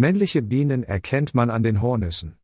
Männliche Bienen erkennt man an den Hornüssen.